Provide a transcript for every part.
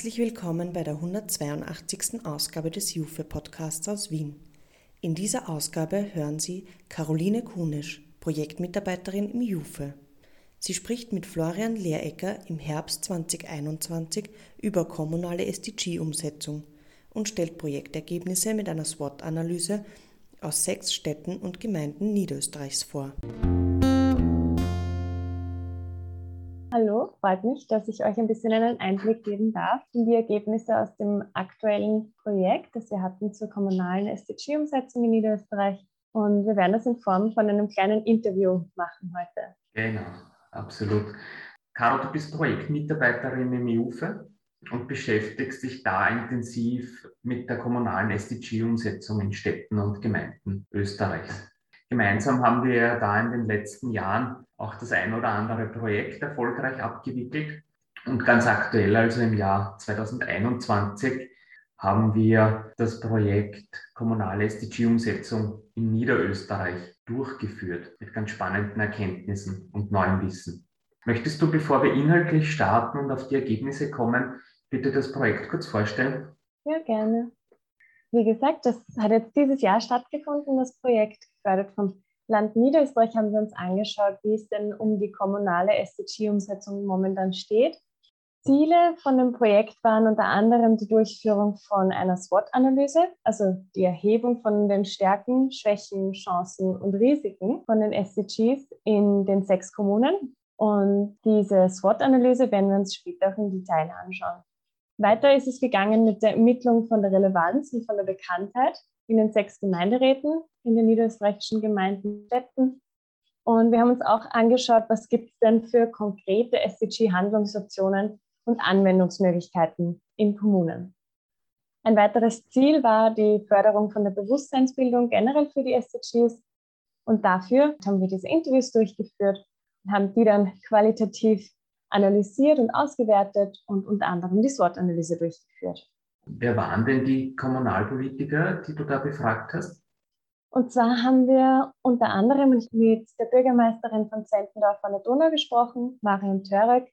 Herzlich willkommen bei der 182. Ausgabe des Jufe Podcasts aus Wien. In dieser Ausgabe hören Sie Caroline Kunisch, Projektmitarbeiterin im Jufe. Sie spricht mit Florian Lehrecker im Herbst 2021 über kommunale SDG-Umsetzung und stellt Projektergebnisse mit einer SWOT-Analyse aus sechs Städten und Gemeinden Niederösterreichs vor. Hallo, freut mich, dass ich euch ein bisschen einen Einblick geben darf in die Ergebnisse aus dem aktuellen Projekt, das wir hatten zur kommunalen SDG-Umsetzung in Niederösterreich. Und wir werden das in Form von einem kleinen Interview machen heute. Genau, absolut. Caro, du bist Projektmitarbeiterin im IUFE und beschäftigst dich da intensiv mit der kommunalen SDG-Umsetzung in Städten und Gemeinden Österreichs. Gemeinsam haben wir da in den letzten Jahren auch das ein oder andere Projekt erfolgreich abgewickelt. Und ganz aktuell, also im Jahr 2021, haben wir das Projekt Kommunale SDG-Umsetzung in Niederösterreich durchgeführt mit ganz spannenden Erkenntnissen und neuem Wissen. Möchtest du, bevor wir inhaltlich starten und auf die Ergebnisse kommen, bitte das Projekt kurz vorstellen? Ja, gerne. Wie gesagt, das hat jetzt dieses Jahr stattgefunden, das Projekt, gefördert vom Land Niederösterreich haben wir uns angeschaut, wie es denn um die kommunale SDG-Umsetzung momentan steht. Ziele von dem Projekt waren unter anderem die Durchführung von einer SWOT-Analyse, also die Erhebung von den Stärken, Schwächen, Chancen und Risiken von den SDGs in den sechs Kommunen. Und diese SWOT-Analyse werden wir uns später auch im Detail anschauen. Weiter ist es gegangen mit der Ermittlung von der Relevanz und von der Bekanntheit in den sechs Gemeinderäten in den niederösterreichischen Gemeinden Städten. Und wir haben uns auch angeschaut, was gibt es denn für konkrete SDG-Handlungsoptionen und Anwendungsmöglichkeiten in Kommunen. Ein weiteres Ziel war die Förderung von der Bewusstseinsbildung generell für die SDGs. Und dafür haben wir diese Interviews durchgeführt und haben die dann qualitativ analysiert und ausgewertet und unter anderem die SWOT-Analyse durchgeführt. Wer waren denn die Kommunalpolitiker, die du da befragt hast? Und zwar haben wir unter anderem mit der Bürgermeisterin von Zentendorf an der Donau gesprochen, Marion Törek,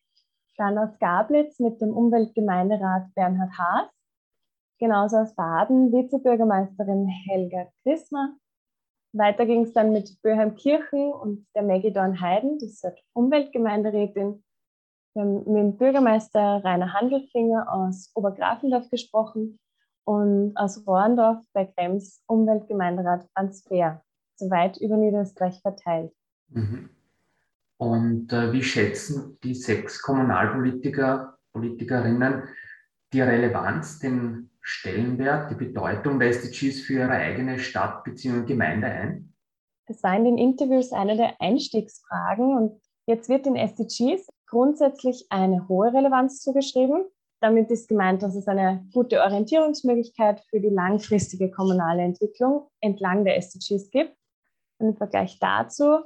dann aus Gablitz mit dem Umweltgemeinderat Bernhard Haas, genauso aus Baden Vizebürgermeisterin Helga Chrismer. Weiter ging es dann mit Böheimkirchen und der Maggie Dorn Heiden, die ist Umweltgemeinderätin wir haben mit dem Bürgermeister Rainer Handelfinger aus Obergrafendorf gesprochen und aus Rohrendorf bei Krems Umweltgemeinderat Franz Fehr, soweit über Niederösterreich verteilt. Mhm. Und äh, wie schätzen die sechs Kommunalpolitiker, Politikerinnen die Relevanz, den Stellenwert, die Bedeutung der SDGs für ihre eigene Stadt bzw. Gemeinde ein? Das war in den Interviews eine der Einstiegsfragen und jetzt wird den SDGs grundsätzlich eine hohe Relevanz zugeschrieben. Damit ist gemeint, dass es eine gute Orientierungsmöglichkeit für die langfristige kommunale Entwicklung entlang der SDGs gibt. Und im Vergleich dazu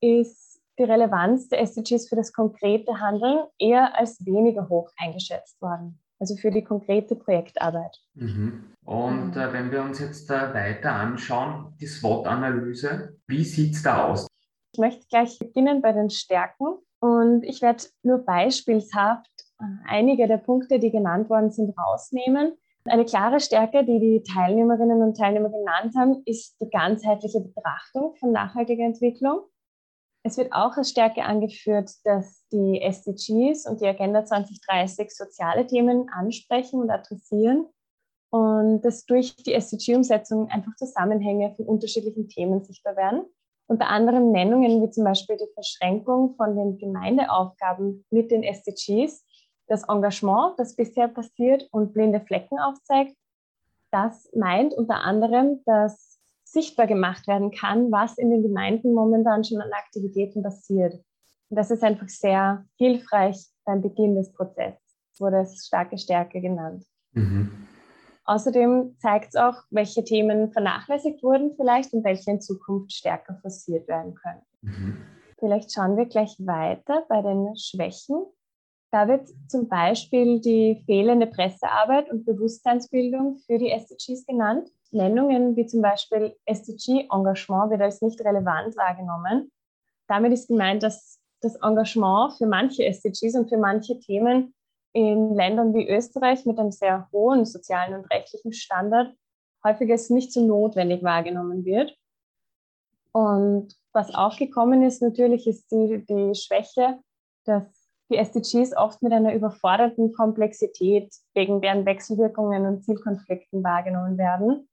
ist die Relevanz der SDGs für das konkrete Handeln eher als weniger hoch eingeschätzt worden, also für die konkrete Projektarbeit. Mhm. Und äh, wenn wir uns jetzt äh, weiter anschauen, die SWOT-Analyse, wie sieht es da aus? Ich möchte gleich beginnen bei den Stärken. Und ich werde nur beispielshaft äh, einige der Punkte, die genannt worden sind, rausnehmen. Eine klare Stärke, die die Teilnehmerinnen und Teilnehmer genannt haben, ist die ganzheitliche Betrachtung von nachhaltiger Entwicklung. Es wird auch als Stärke angeführt, dass die SDGs und die Agenda 2030 soziale Themen ansprechen und adressieren und dass durch die SDG-Umsetzung einfach Zusammenhänge von unterschiedlichen Themen sichtbar werden. Unter anderem Nennungen wie zum Beispiel die Verschränkung von den Gemeindeaufgaben mit den SDGs, das Engagement, das bisher passiert und blinde Flecken aufzeigt. Das meint unter anderem, dass sichtbar gemacht werden kann, was in den Gemeinden momentan schon an Aktivitäten passiert. Und das ist einfach sehr hilfreich beim Beginn des Prozesses, wurde es starke Stärke genannt. Mhm. Außerdem zeigt es auch, welche Themen vernachlässigt wurden vielleicht und welche in Zukunft stärker forciert werden können. Mhm. Vielleicht schauen wir gleich weiter bei den Schwächen. Da wird zum Beispiel die fehlende Pressearbeit und Bewusstseinsbildung für die SDGs genannt. Nennungen wie zum Beispiel SDG-Engagement wird als nicht relevant wahrgenommen. Damit ist gemeint, dass das Engagement für manche SDGs und für manche Themen in Ländern wie Österreich mit einem sehr hohen sozialen und rechtlichen Standard häufig als nicht so notwendig wahrgenommen wird. Und was auch gekommen ist natürlich, ist die, die Schwäche, dass die SDGs oft mit einer überforderten Komplexität wegen deren Wechselwirkungen und Zielkonflikten wahrgenommen werden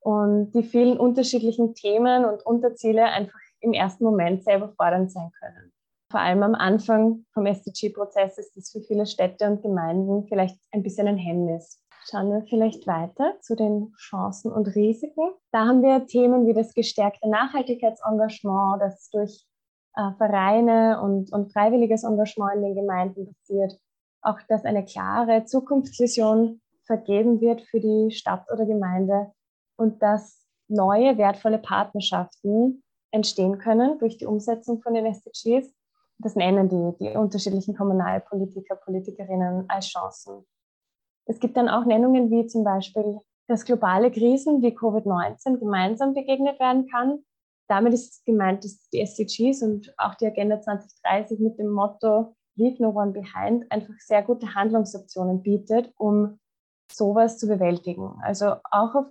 und die vielen unterschiedlichen Themen und Unterziele einfach im ersten Moment sehr überfordernd sein können. Vor allem am Anfang vom SDG-Prozess ist das für viele Städte und Gemeinden vielleicht ein bisschen ein Hemmnis. Schauen wir vielleicht weiter zu den Chancen und Risiken. Da haben wir Themen wie das gestärkte Nachhaltigkeitsengagement, das durch äh, Vereine und, und freiwilliges Engagement in den Gemeinden passiert. Auch, dass eine klare Zukunftsvision vergeben wird für die Stadt oder Gemeinde und dass neue wertvolle Partnerschaften entstehen können durch die Umsetzung von den SDGs. Das nennen die, die unterschiedlichen Kommunalpolitiker, Politikerinnen als Chancen. Es gibt dann auch Nennungen wie zum Beispiel, dass globale Krisen wie Covid-19 gemeinsam begegnet werden kann. Damit ist gemeint, dass die SDGs und auch die Agenda 2030 mit dem Motto Leave No One Behind einfach sehr gute Handlungsoptionen bietet, um sowas zu bewältigen. Also auch auf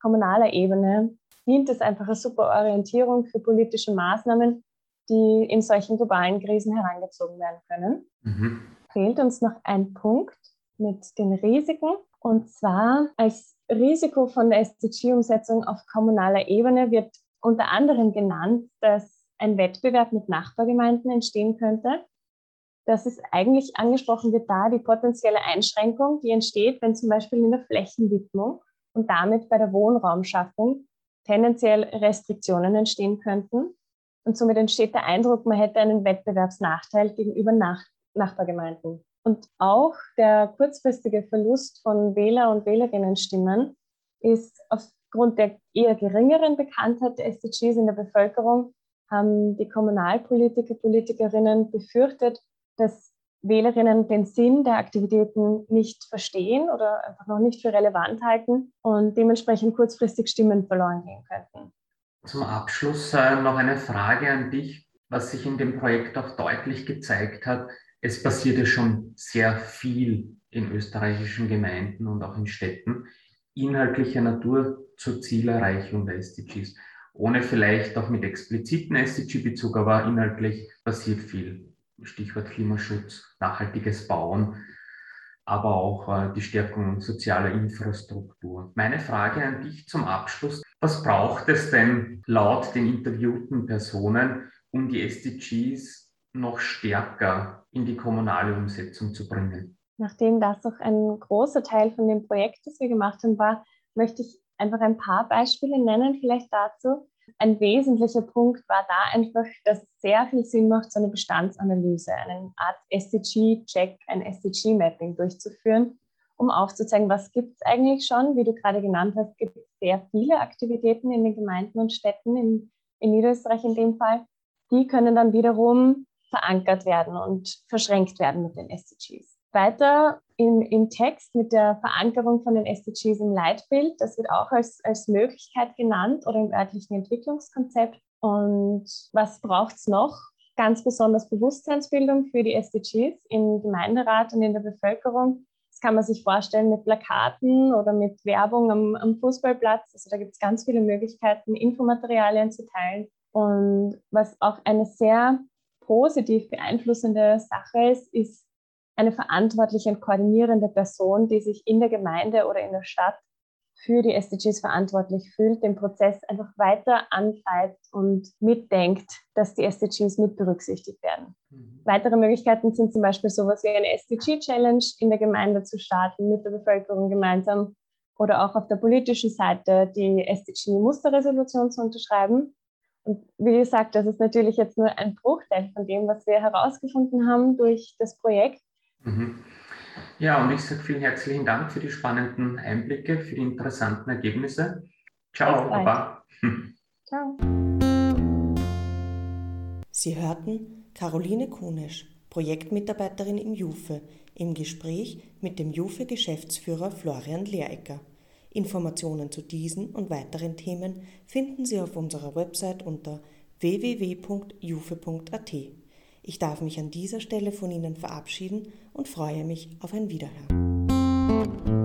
kommunaler Ebene dient es einfach als super Orientierung für politische Maßnahmen, die in solchen globalen Krisen herangezogen werden können. Mhm. Fehlt uns noch ein Punkt, mit den Risiken. Und zwar als Risiko von der SDG-Umsetzung auf kommunaler Ebene wird unter anderem genannt, dass ein Wettbewerb mit Nachbargemeinden entstehen könnte. Das ist eigentlich angesprochen wird da die potenzielle Einschränkung, die entsteht, wenn zum Beispiel in der Flächenwidmung und damit bei der Wohnraumschaffung tendenziell Restriktionen entstehen könnten. Und somit entsteht der Eindruck, man hätte einen Wettbewerbsnachteil gegenüber Nach Nachbargemeinden. Und auch der kurzfristige Verlust von Wähler- und Wählerinnenstimmen ist aufgrund der eher geringeren Bekanntheit der SDGs in der Bevölkerung, haben die Kommunalpolitiker, Politikerinnen befürchtet, dass Wählerinnen den Sinn der Aktivitäten nicht verstehen oder einfach noch nicht für relevant halten und dementsprechend kurzfristig Stimmen verloren gehen könnten. Zum Abschluss äh, noch eine Frage an dich, was sich in dem Projekt auch deutlich gezeigt hat es passiert ja schon sehr viel in österreichischen Gemeinden und auch in Städten inhaltlicher Natur zur Zielerreichung der SDGs. Ohne vielleicht auch mit expliziten SDG-Bezug, aber inhaltlich passiert viel. Stichwort Klimaschutz, nachhaltiges Bauen, aber auch äh, die Stärkung sozialer Infrastruktur. Meine Frage an dich zum Abschluss. Was braucht es denn laut den interviewten Personen, um die SDGs noch stärker in die kommunale Umsetzung zu bringen. Nachdem das auch ein großer Teil von dem Projekt, das wir gemacht haben, war, möchte ich einfach ein paar Beispiele nennen, vielleicht dazu. Ein wesentlicher Punkt war da einfach, dass es sehr viel Sinn macht, so eine Bestandsanalyse, eine Art SDG-Check, ein SDG-Mapping durchzuführen, um aufzuzeigen, was gibt es eigentlich schon. Wie du gerade genannt hast, gibt es sehr viele Aktivitäten in den Gemeinden und Städten, in, in Niederösterreich in dem Fall. Die können dann wiederum verankert werden und verschränkt werden mit den SDGs. Weiter im, im Text mit der Verankerung von den SDGs im Leitbild, das wird auch als, als Möglichkeit genannt oder im örtlichen Entwicklungskonzept. Und was braucht es noch? Ganz besonders Bewusstseinsbildung für die SDGs im Gemeinderat und in der Bevölkerung. Kann man sich vorstellen mit Plakaten oder mit Werbung am, am Fußballplatz. Also da gibt es ganz viele Möglichkeiten, Infomaterialien zu teilen. Und was auch eine sehr positiv beeinflussende Sache ist, ist eine verantwortliche und koordinierende Person, die sich in der Gemeinde oder in der Stadt für die SDGs verantwortlich fühlt, den Prozess einfach weiter antreibt und mitdenkt, dass die SDGs mit berücksichtigt werden. Mhm. Weitere Möglichkeiten sind zum Beispiel sowas wie eine SDG-Challenge in der Gemeinde zu starten, mit der Bevölkerung gemeinsam oder auch auf der politischen Seite die SDG-Musterresolution zu unterschreiben und wie gesagt, das ist natürlich jetzt nur ein Bruchteil von dem, was wir herausgefunden haben durch das Projekt. Mhm. Ja, und ich sage vielen herzlichen Dank für die spannenden Einblicke, für die interessanten Ergebnisse. Ciao, Baba. Ciao. Sie hörten Caroline Kunisch, Projektmitarbeiterin im JUFE, im Gespräch mit dem JUFE-Geschäftsführer Florian Lehrecker. Informationen zu diesen und weiteren Themen finden Sie auf unserer Website unter www.jufe.at. Ich darf mich an dieser Stelle von Ihnen verabschieden und freue mich auf ein Wiederhören.